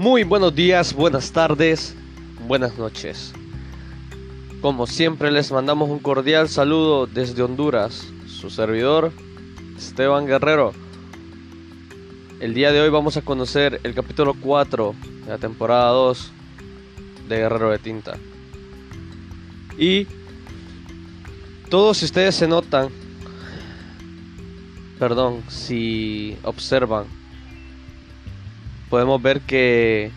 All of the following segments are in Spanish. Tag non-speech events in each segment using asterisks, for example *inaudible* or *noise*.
Muy buenos días, buenas tardes, buenas noches. Como siempre les mandamos un cordial saludo desde Honduras, su servidor Esteban Guerrero. El día de hoy vamos a conocer el capítulo 4 de la temporada 2 de Guerrero de Tinta. Y todos si ustedes se notan, perdón, si observan, podemos ver que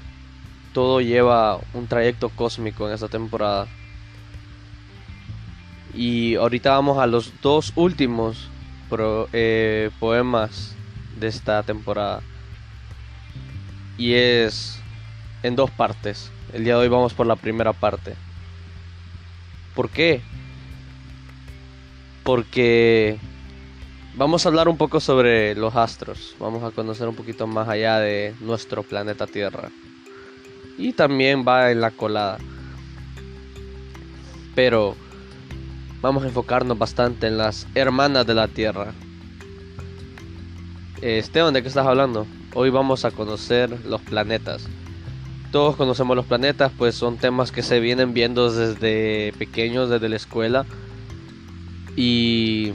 todo lleva un trayecto cósmico en esta temporada. Y ahorita vamos a los dos últimos eh, poemas de esta temporada. Y es en dos partes. El día de hoy vamos por la primera parte. ¿Por qué? Porque vamos a hablar un poco sobre los astros. Vamos a conocer un poquito más allá de nuestro planeta Tierra. Y también va en la colada. Pero vamos a enfocarnos bastante en las hermanas de la Tierra. Esteban, ¿de qué estás hablando? Hoy vamos a conocer los planetas. Todos conocemos los planetas, pues son temas que se vienen viendo desde pequeños, desde la escuela. Y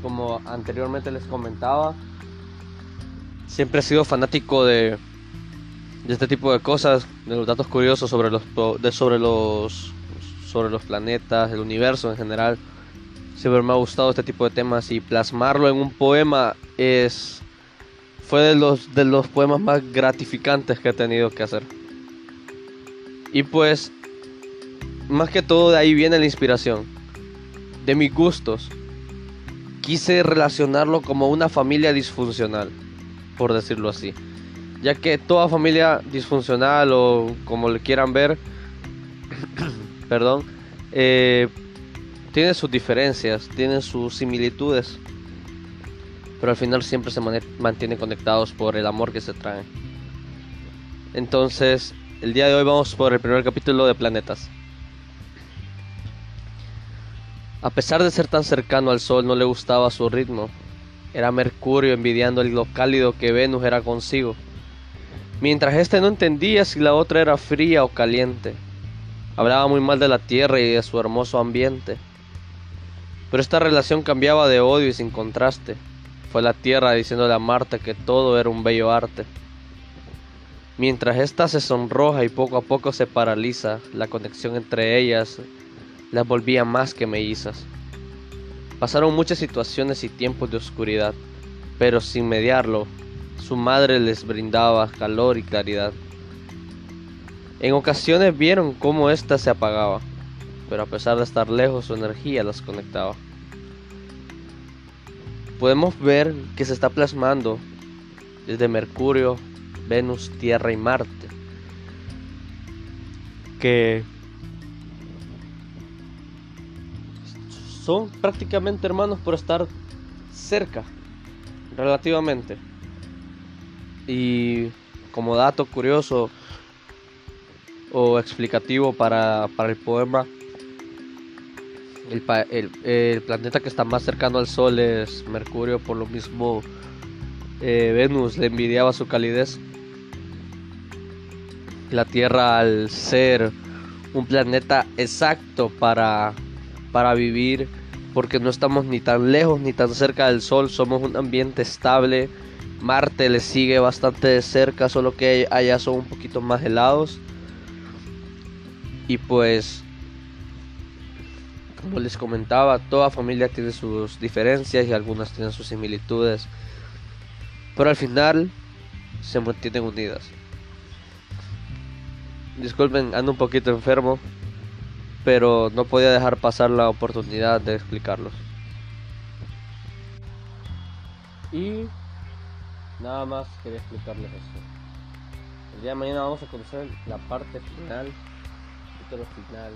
como anteriormente les comentaba, siempre he sido fanático de, este tipo de cosas, de los datos curiosos sobre los, de, sobre los, sobre los planetas, el universo en general. Siempre me ha gustado este tipo de temas y plasmarlo en un poema es fue de los, de los poemas más gratificantes que he tenido que hacer. Y pues, más que todo de ahí viene la inspiración. De mis gustos. Quise relacionarlo como una familia disfuncional, por decirlo así. Ya que toda familia disfuncional o como le quieran ver, *coughs* perdón, eh, tiene sus diferencias, tiene sus similitudes pero al final siempre se mantienen conectados por el amor que se traen. Entonces, el día de hoy vamos por el primer capítulo de Planetas. A pesar de ser tan cercano al Sol, no le gustaba su ritmo. Era Mercurio envidiando lo cálido que Venus era consigo. Mientras este no entendía si la otra era fría o caliente. Hablaba muy mal de la Tierra y de su hermoso ambiente. Pero esta relación cambiaba de odio y sin contraste. Fue la tierra diciéndole a Marta que todo era un bello arte. Mientras ésta se sonroja y poco a poco se paraliza, la conexión entre ellas las volvía más que mellizas. Pasaron muchas situaciones y tiempos de oscuridad, pero sin mediarlo, su madre les brindaba calor y claridad. En ocasiones vieron cómo ésta se apagaba, pero a pesar de estar lejos su energía las conectaba podemos ver que se está plasmando desde Mercurio, Venus, Tierra y Marte. Que son prácticamente hermanos por estar cerca, relativamente. Y como dato curioso o explicativo para, para el poema, el, planeta que está más cercano al Sol es Mercurio, por lo mismo eh, Venus le envidiaba su calidez. La Tierra al ser un planeta exacto para, para vivir, porque no estamos ni tan lejos ni tan cerca del Sol, somos un ambiente estable. Marte le sigue bastante de cerca, solo que allá son un poquito más helados. Y pues como les comentaba, toda familia tiene sus diferencias y algunas tienen sus similitudes. Pero al final se mantienen unidas. Disculpen, ando un poquito enfermo, pero no podía dejar pasar la oportunidad de explicarlos. Y nada más quería explicarles esto. El día de mañana vamos a conocer la parte final, el final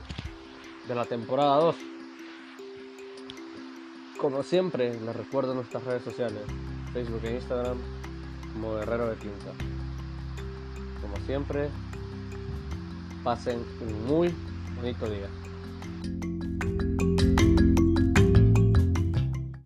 de la temporada 2. Como siempre, les recuerdo nuestras redes sociales, Facebook e Instagram, como Guerrero de Tinta. Como siempre, pasen un muy bonito día.